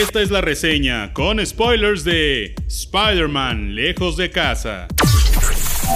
esta es la reseña con spoilers de Spider-Man Lejos de Casa.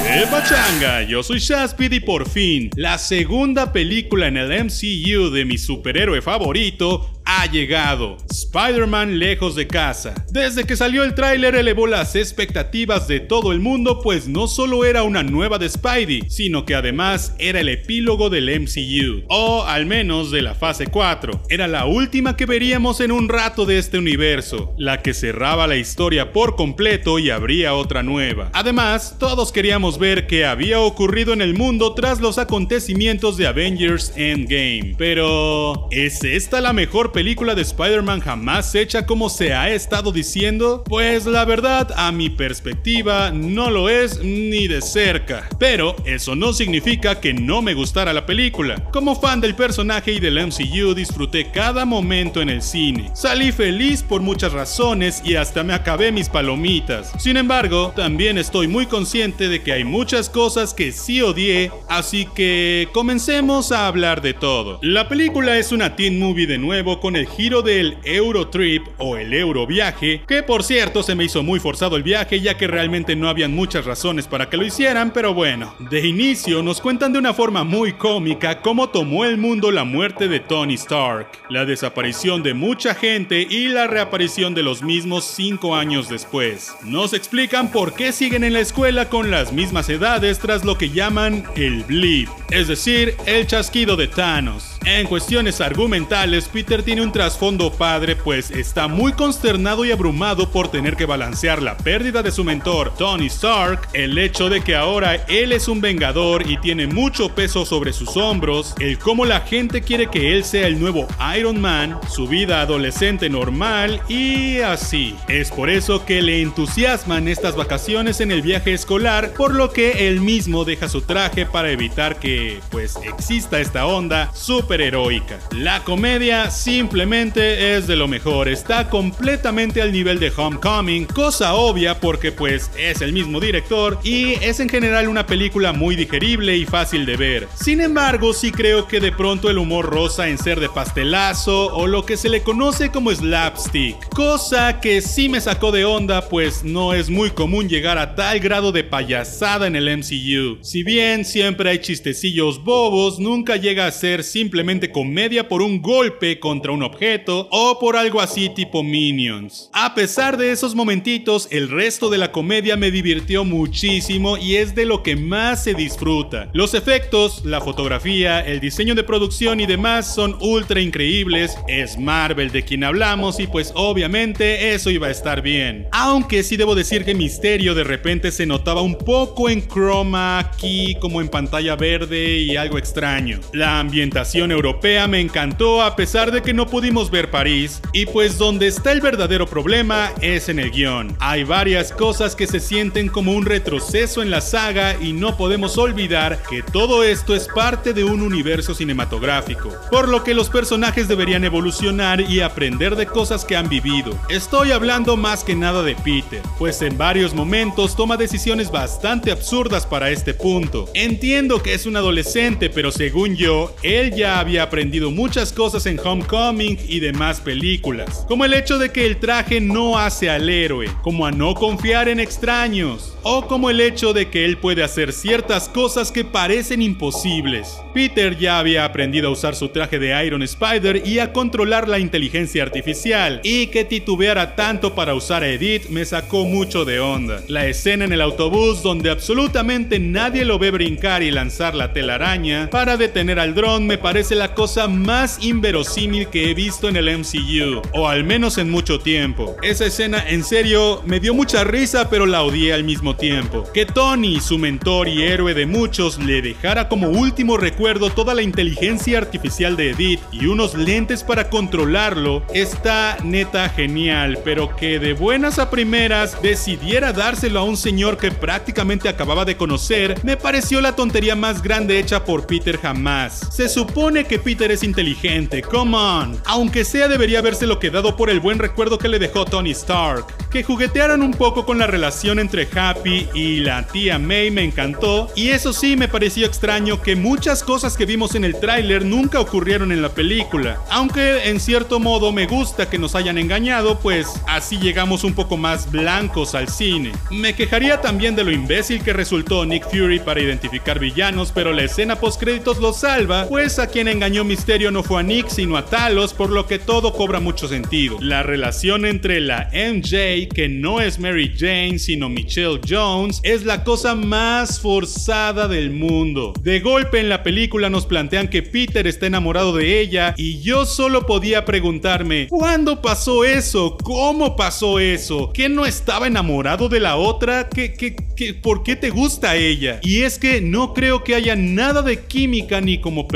¡Eh, pachanga! Yo soy Shaspid y por fin, la segunda película en el MCU de mi superhéroe favorito ha llegado. Spider-Man lejos de casa. Desde que salió el tráiler elevó las expectativas de todo el mundo, pues no solo era una nueva de Spidey, sino que además era el epílogo del MCU, o al menos de la fase 4. Era la última que veríamos en un rato de este universo, la que cerraba la historia por completo y habría otra nueva. Además, todos queríamos ver qué había ocurrido en el mundo tras los acontecimientos de Avengers Endgame. Pero, ¿es esta la mejor película de Spider-Man jamás hecha como se ha estado diciendo? Pues la verdad, a mi perspectiva, no lo es ni de cerca. Pero eso no significa que no me gustara la película. Como fan del personaje y del MCU, disfruté cada momento en el cine. Salí feliz por muchas razones y hasta me acabé mis palomitas. Sin embargo, también estoy muy consciente de que hay muchas cosas que sí odié, así que comencemos a hablar de todo. La película es una teen movie de nuevo con el giro del Eurotrip o el Euroviaje, que por cierto se me hizo muy forzado el viaje ya que realmente no habían muchas razones para que lo hicieran, pero bueno. De inicio nos cuentan de una forma muy cómica cómo tomó el mundo la muerte de Tony Stark, la desaparición de mucha gente y la reaparición de los mismos cinco años después. Nos explican por qué siguen en la escuela con las mismas edades tras lo que llaman el blip, es decir, el chasquido de Thanos. En cuestiones argumentales, Peter tiene un trasfondo padre, pues está muy consternado y abrumado por tener que balancear la pérdida de su mentor, Tony Stark, el hecho de que ahora él es un vengador y tiene mucho peso sobre sus hombros, el cómo la gente quiere que él sea el nuevo Iron Man, su vida adolescente normal y así. Es por eso que le entusiasman estas vacaciones en el viaje escolar, por lo que él mismo deja su traje para evitar que, pues, exista esta onda super heroica. La comedia simplemente es de lo mejor, está completamente al nivel de Homecoming, cosa obvia porque pues es el mismo director y es en general una película muy digerible y fácil de ver. Sin embargo, sí creo que de pronto el humor rosa en ser de pastelazo o lo que se le conoce como slapstick, cosa que sí me sacó de onda pues no es muy común llegar a tal grado de payasada en el MCU. Si bien siempre hay chistecillos bobos, nunca llega a ser simplemente comedia por un golpe contra un objeto o por algo así tipo Minions. A pesar de esos momentitos, el resto de la comedia me divirtió muchísimo y es de lo que más se disfruta. Los efectos, la fotografía, el diseño de producción y demás son ultra increíbles. Es Marvel de quien hablamos y pues obviamente eso iba a estar bien. Aunque sí debo decir que Misterio de repente se notaba un poco en chroma key como en pantalla verde y algo extraño. La ambientación europea me encantó a pesar de que no pudimos ver París, y pues donde está el verdadero problema es en el guion. Hay varias cosas que se sienten como un retroceso en la saga y no podemos olvidar que todo esto es parte de un universo cinematográfico, por lo que los personajes deberían evolucionar y aprender de cosas que han vivido. Estoy hablando más que nada de Peter, pues en varios momentos toma decisiones bastante absurdas para este punto. Entiendo que es un adolescente, pero según yo, él ya había aprendido muchas cosas en Homecoming y demás películas, como el hecho de que el traje no hace al héroe, como a no confiar en extraños, o como el hecho de que él puede hacer ciertas cosas que parecen imposibles. Peter ya había aprendido a usar su traje de Iron Spider y a controlar la inteligencia artificial, y que titubeara tanto para usar a Edith me sacó mucho de onda. La escena en el autobús donde absolutamente nadie lo ve brincar y lanzar la telaraña para detener al dron me parece la cosa más inverosímil que he visto en el MCU, o al menos en mucho tiempo. Esa escena en serio me dio mucha risa pero la odié al mismo tiempo. Que Tony, su mentor y héroe de muchos, le dejara como último recuerdo toda la inteligencia artificial de Edith y unos lentes para controlarlo, está neta genial, pero que de buenas a primeras decidiera dárselo a un señor que prácticamente acababa de conocer, me pareció la tontería más grande hecha por Peter jamás. Se supone que Peter es inteligente, come on. Aunque sea debería habérselo quedado por el buen recuerdo que le dejó Tony Stark. Que juguetearan un poco con la relación entre Happy y la tía May me encantó. Y eso sí me pareció extraño que muchas cosas que vimos en el tráiler nunca ocurrieron en la película. Aunque en cierto modo me gusta que nos hayan engañado, pues así llegamos un poco más blancos al cine. Me quejaría también de lo imbécil que resultó Nick Fury para identificar villanos, pero la escena post créditos lo salva, pues a quien engañó Misterio no fue a Nick sino a Talos, por lo que todo cobra mucho sentido. La relación entre la MJ, que no es Mary Jane sino Michelle Jones, es la cosa más forzada del mundo. De golpe en la película nos plantean que Peter está enamorado de ella y yo solo podía preguntarme, ¿cuándo pasó eso? ¿Cómo pasó eso? ¿Que no estaba enamorado de la otra? ¿Qué, qué, qué, ¿Por qué te gusta ella? Y es que no creo que haya nada de química ni como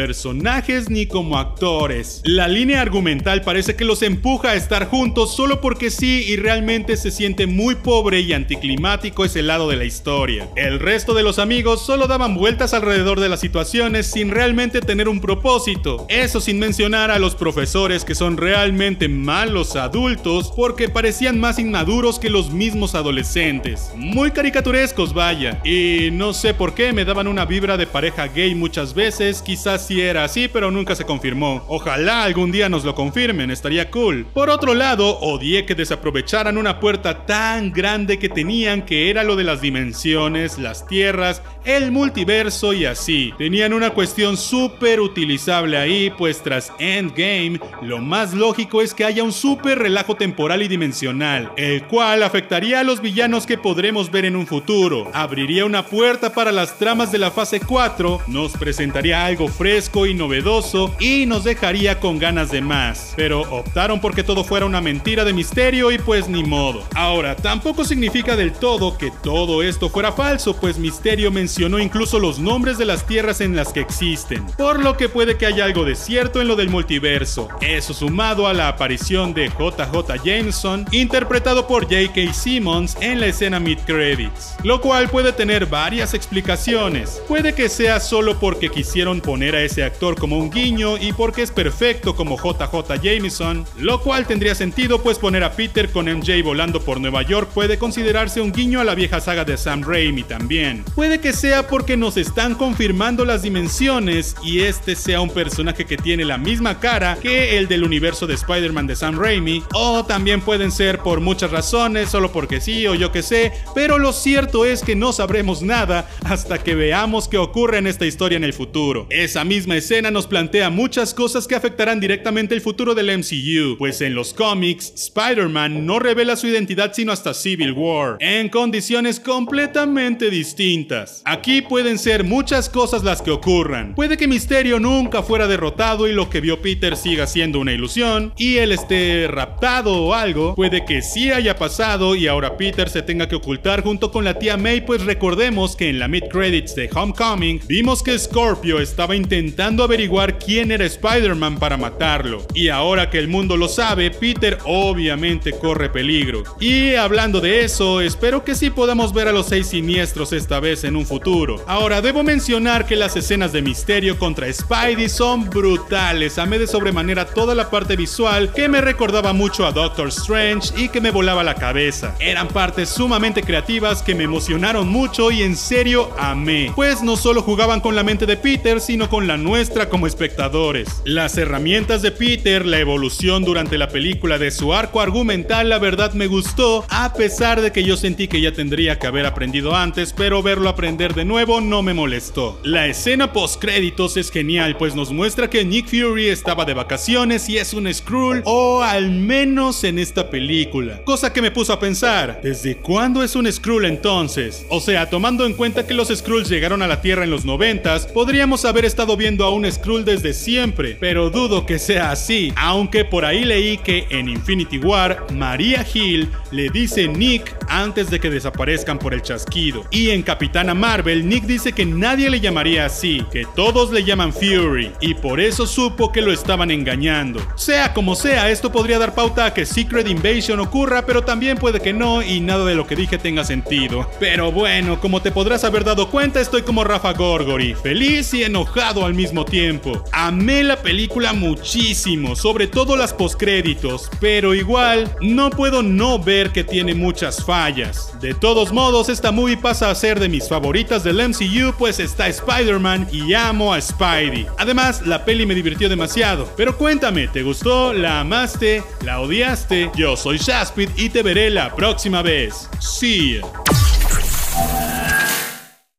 ni como actores. La línea argumental parece que los empuja a estar juntos solo porque sí y realmente se siente muy pobre y anticlimático ese lado de la historia. El resto de los amigos solo daban vueltas alrededor de las situaciones sin realmente tener un propósito. Eso sin mencionar a los profesores que son realmente malos adultos porque parecían más inmaduros que los mismos adolescentes. Muy caricaturescos, vaya. Y no sé por qué me daban una vibra de pareja gay muchas veces, quizás sí era así, pero nunca se confirmó. Ojalá algún día nos lo confirmen, estaría cool. Por otro lado, odié que desaprovecharan una puerta tan grande que tenían que era lo de las dimensiones, las tierras, el multiverso y así. Tenían una cuestión súper utilizable ahí, pues tras Endgame, lo más lógico es que haya un súper relajo temporal y dimensional, el cual afectaría a los villanos que podremos ver en un futuro, abriría una puerta para las tramas de la fase 4, nos presentaría algo fresco y novedoso y nos dejaría con ganas de más. Pero optaron porque todo fuera una mentira de misterio y pues ni modo. Ahora, tampoco significa del todo que todo esto fuera falso, pues Misterio mencionó incluso los nombres de las tierras en las que existen, por lo que puede que haya algo de cierto en lo del multiverso. Eso sumado a la aparición de JJ Jameson, interpretado por J.K. Simmons en la escena mid credits, lo cual puede tener varias explicaciones. Puede que sea solo porque quisieron poner a ese actor como un guiño y porque es perfecto como JJ Jameson, lo cual tendría sentido pues poner a Peter con MJ volando por Nueva York puede considerarse un guiño a la vieja saga de Sam Raimi también. Puede que sea porque nos están confirmando las dimensiones y este sea un personaje que tiene la misma cara que el del universo de Spider-Man de Sam Raimi, o también pueden ser por muchas razones, solo porque sí o yo que sé, pero lo cierto es que no sabremos nada hasta que veamos qué ocurre en esta historia en el futuro. Esa misma escena nos plantea muchas cosas que afectarán directamente el futuro del MCU, pues en los cómics, Spider-Man no revela su identidad sino hasta Civil War, en condiciones completamente distintas. Aquí pueden ser muchas cosas las que ocurran. Puede que Misterio nunca fuera derrotado y lo que vio Peter siga siendo una ilusión, y él esté raptado o algo. Puede que sí haya pasado y ahora Peter se tenga que ocultar junto con la tía May, pues recordemos que en la mid credits de Homecoming vimos que Scorpio estaba intentando averiguar quién era Spider-Man para matarlo. Y ahora que el mundo lo sabe, Peter obviamente corre peligro. Y hablando de eso, espero que sí podamos ver a los seis siniestros esta vez en un futuro. Ahora, debo mencionar que las escenas de misterio contra Spidey son brutales. Amé de sobremanera toda la parte visual que me recordaba mucho a Doctor Strange y que me volaba la cabeza. Eran partes sumamente creativas que me emocionaron mucho y en serio amé. Pues no solo jugaban con la mente de Peter, sino con la nuestra como espectadores. Las herramientas de Peter, la evolución durante la película de su arco argumental, la verdad me gustó, a pesar de que yo sentí que ya tendría que haber aprendido antes, pero verlo aprender de nuevo no me molestó. La escena post créditos es genial, pues nos muestra que Nick Fury estaba de vacaciones y es un Skrull, o al menos en esta película. Cosa que me puso a pensar, ¿desde cuándo es un Skrull entonces? O sea, tomando en cuenta que los Skrulls llegaron a la Tierra en los 90, podríamos haber estado viendo a un Skrull desde siempre, pero dudo que sea así, aunque por ahí leí que en Infinity War, Maria Hill le dice Nick antes de que desaparezcan por el chasquido. Y en Capitana Marvel, Nick dice que nadie le llamaría así, que todos le llaman Fury, y por eso supo que lo estaban engañando. Sea como sea, esto podría dar pauta a que Secret Invasion ocurra, pero también puede que no, y nada de lo que dije tenga sentido. Pero bueno, como te podrás haber dado cuenta, estoy como Rafa Gorgori, feliz y enojado al mismo tiempo. Amé la película muchísimo, sobre todo las postcréditos, pero igual no puedo no ver que tiene muchas fallas. De todos modos, esta movie pasa a ser de mis favoritas del MCU, pues está Spider-Man y amo a Spidey. Además, la peli me divirtió demasiado. Pero cuéntame, ¿te gustó? ¿La amaste? ¿La odiaste? Yo soy Shaspid y te veré la próxima vez. See.